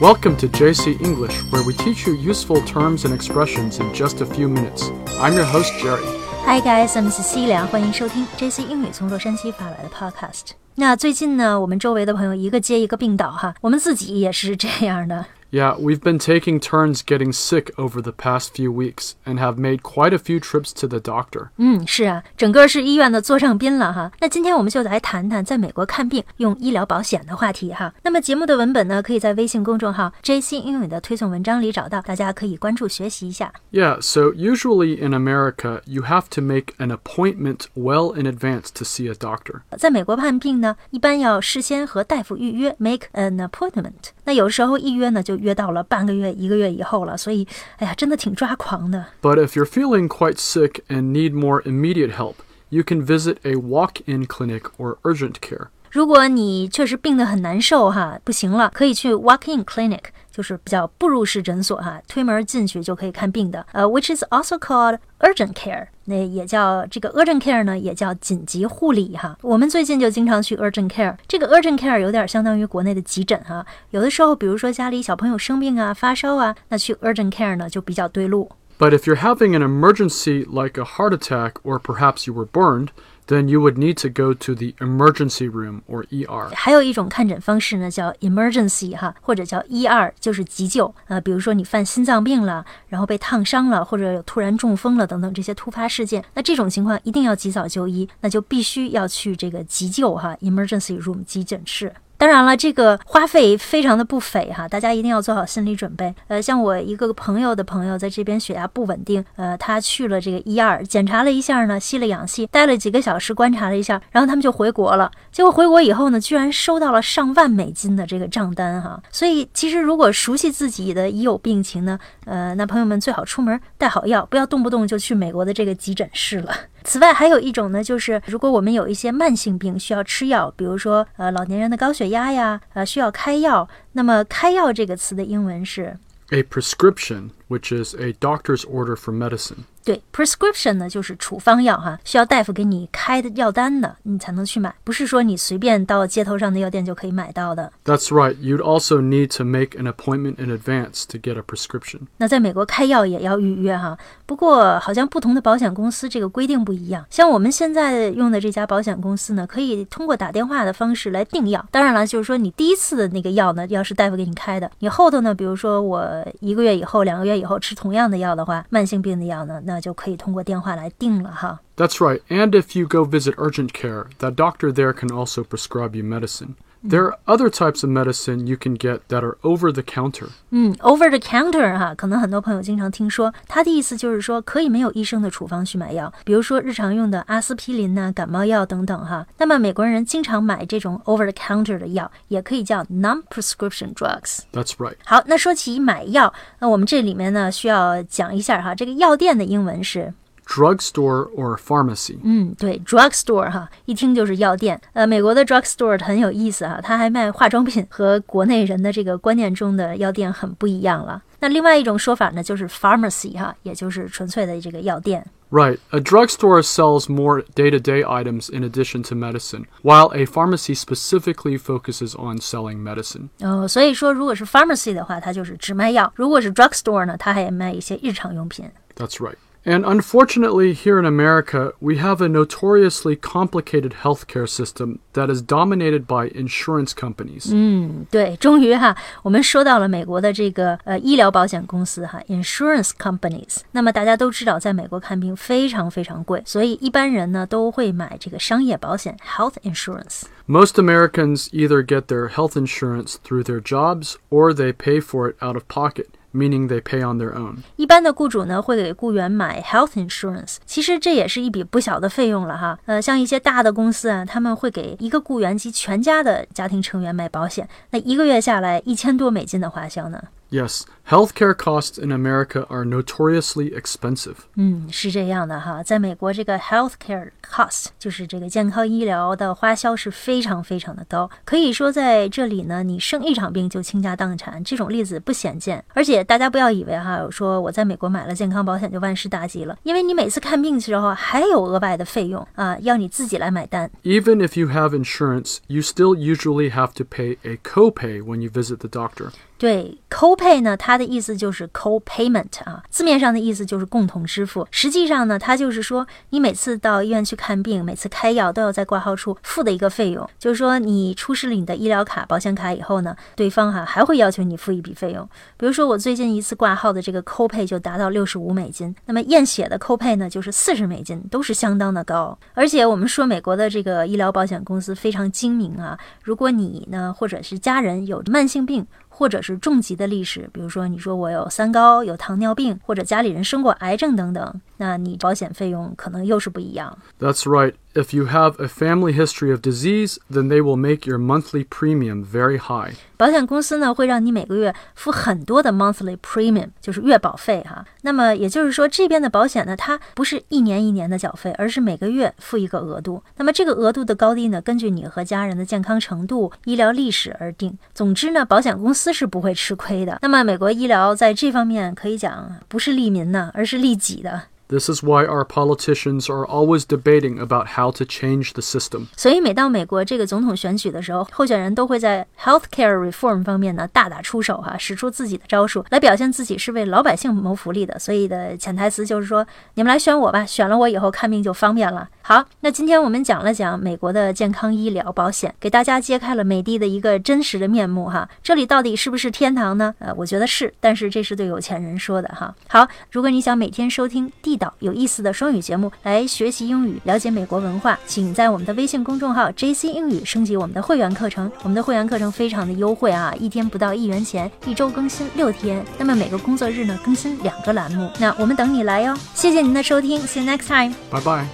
Welcome to JC English, where we teach you useful terms and expressions in just a few minutes. I'm your host, Jerry. Hi guys, I'm Cecilia，欢迎收听 JC 英语从洛杉矶发来的 Podcast。那最近呢，我们周围的朋友一个接一个病倒哈，我们自己也是这样的。 Yeah, we've been taking turns getting sick over the past few weeks and have made quite a few trips to the doctor. 嗯，是啊，整个是医院的座上宾了哈。那今天我们就来谈谈在美国看病用医疗保险的话题哈。那么节目的文本呢，可以在微信公众号 JC 英语的推送文章里找到，大家可以关注学习一下。Yeah, so usually in America, you have to make an appointment well in advance to see a doctor. 在美国看病呢，一般要事先和大夫预约，make an appointment。那有时候一约呢，就 约到了半个月、一个月以后了，所以，哎呀，真的挺抓狂的。 But if you're feeling quite sick and need more immediate help, you can visit a walk in clinic or urgent care. 如果你确实病得很难受哈，不行了，可以去 walk-in clinic，就是比较步入式诊所哈，推门进去就可以看病的。呃，which is also called urgent care， 那也叫这个 urgent care 呢，也叫紧急护理哈。我们最近就经常去 urgent care，这个 urgent care 有点相当于国内的急诊哈。有的时候，比如说家里小朋友生病啊、发烧啊，那去 urgent care 呢就比较对路。But if you're having an emergency like a heart attack or perhaps you were burned, then you would need to go to the emergency room or ER. 还有一种看诊方式呢，叫 emergency 哈，或者叫 ER，就是急救。呃，比如说你犯心脏病了，然后被烫伤了，或者有突然中风了等等这些突发事件，那这种情况一定要及早就医，那就必须要去这个急救哈 emergency room 急诊室。 当然了，这个花费非常的不菲哈，大家一定要做好心理准备。呃，像我一个朋友的朋友在这边血压不稳定，呃，他去了这个一二检查了一下呢，吸了氧气，待了几个小时观察了一下，然后他们就回国了。结果回国以后呢，居然收到了上万美金的这个账单哈。所以其实如果熟悉自己的已有病情呢，呃，那朋友们最好出门带好药，不要动不动就去美国的这个急诊室了。此外，还有一种呢，就是如果我们有一些慢性病需要吃药，比如说呃老年人的高血压呀，呃需要开药，那么开药这个词的英文是 A prescription, which is a doctor's order for medicine. 对，prescription 呢就是处方药哈，需要大夫给你开的药单的，你才能去买，不是说你随便到街头上的药店就可以买到的。That's right, you'd also need to make an appointment in advance to get a prescription. 那在美国开药也要预约哈，不过好像不同的保险公司这个规定不一样。像我们现在用的这家保险公司呢，可以通过打电话的方式来订药。当然了，就是说你第一次的那个药呢，要是大夫给你开的，你后头呢，比如说我一个月以后、两个月以后吃同样的药的话，慢性病的药呢，那就可以通过电话来订了哈。 That's right, and if you go visit urgent care, that doctor there can also prescribe you medicine. There are other types of medicine you can get that are over the counter. 嗯，over the counter 哈，可能很多朋友经常听说，它的意思就是说可以没有医生的处方去买药，比如说日常用的阿司匹林呐、感冒药等等哈。那么美国人经常买这种 over the counter 的药，也可以叫 non-prescription drugs。 That's right. 好，那说起买药，那我们这里面呢需要讲一下哈，这个药店的英文是。 Drugstore or pharmacy. 嗯，对，drugstore 哈，一听就是药店。呃，美国的 drugstore 很有意思哈，它还卖化妆品，和国内人的这个观念中的药店很不一样了。那另外一种说法呢，就是 pharmacy 哈，也就是纯粹的这个药店。 Right. A drugstore sells more day to day items in addition to medicine, while a pharmacy specifically focuses on selling medicine. 哦，所以说如果是 pharmacy 的话，它就是只卖药；如果是 drugstore 呢，它还卖一些日常用品。 That's right. And unfortunately, here in America, we have a notoriously complicated healthcare system that is dominated by insurance companies. 嗯，对，终于哈，我们说到了美国的这个呃医疗保险公司哈，insurance companies。那么大家都知道，在美国看病非常非常贵，所以一般人呢都会买这个商业保险 health insurance。 Most Americans either get their health insurance through their jobs or they pay for it out of pocket, Meaning they pay on their own. 一般的雇主呢会给雇员买 health insurance，其实这也是一笔不小的费用了哈。呃，像一些大的公司啊，他们会给一个雇员及全家的家庭成员买保险，那一个月下来一千多美金的花销呢。Yes, healthcare costs in America are notoriously expensive. 嗯，是这样的哈，在美国这个 healthcare cost 就是这个健康医疗的花销是非常非常的高，可以说在这里呢，你生一场病就倾家荡产，这种例子不鲜见。而且大家不要以为哈，说我在美国买了健康保险就万事大吉了，因为你每次看病的时候还有额外的费用啊，要你自己来买单。 Even if you have insurance, you still usually have to pay a copay when you visit the doctor. 对，copay 呢，它的意思就是 co-payment 啊，字面上的意思就是共同支付。实际上呢，它就是说你每次到医院去看病，每次开药都要在挂号处付的一个费用。就是说你出示了你的医疗卡、保险卡以后呢，对方哈还会要求你付一笔费用。比如说我最近一次挂号的这个 copay 就达到六十五美金，那么验血的 copay 呢就是四十美金，都是相当的高。而且我们说美国的这个医疗保险公司非常精明啊，如果你呢或者是家人有慢性病。或者是重疾的历史，比如说你说我有三高、有糖尿病，或者家里人生过癌症等等，那你保险费用可能又是不一样。That's right. If you have a family history of disease, then they will make your monthly premium very high. 保险公司呢会让你每个月付很多的 monthly premium，就是月保费哈。那么也就是说，这边的保险呢，它不是一年一年的缴费，而是每个月付一个额度。那么这个额度的高低呢，根据你和家人的健康程度、医疗历史而定。总之呢，保险公司是不会吃亏的。那么美国医疗在这方面可以讲不是利民呢，而是利己的。This is why our politicians are always debating about how to change the system. 所以每到美国这个总统选举的时候，候选人都会在 healthcare reform 方面呢大打出手哈、使出自己的招数来表现自己是为老百姓谋福利的。所以的潜台词就是说，你们来选我吧，选了我以后看病就方便了。好，那今天我们讲了讲美国的健康医疗保险，给大家揭开了美帝的一个真实的面目哈。这里到底是不是天堂呢？呃，我觉得是，但是这是对有钱人说的哈。好，如果你想每天收听第有意思的双语节目来学习英语，了解美国文化，请在我们的微信公众号 JC 英语升级我们的会员课程。我们的会员课程非常的优惠啊，一天不到一元钱，一周更新六天，那么每个工作日呢更新两个栏目。那我们等你来哟，谢谢您的收听，See you next time，拜拜。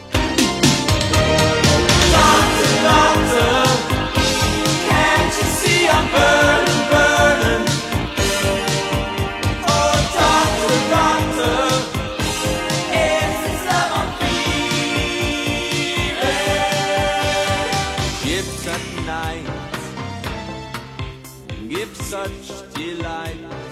Give such delight.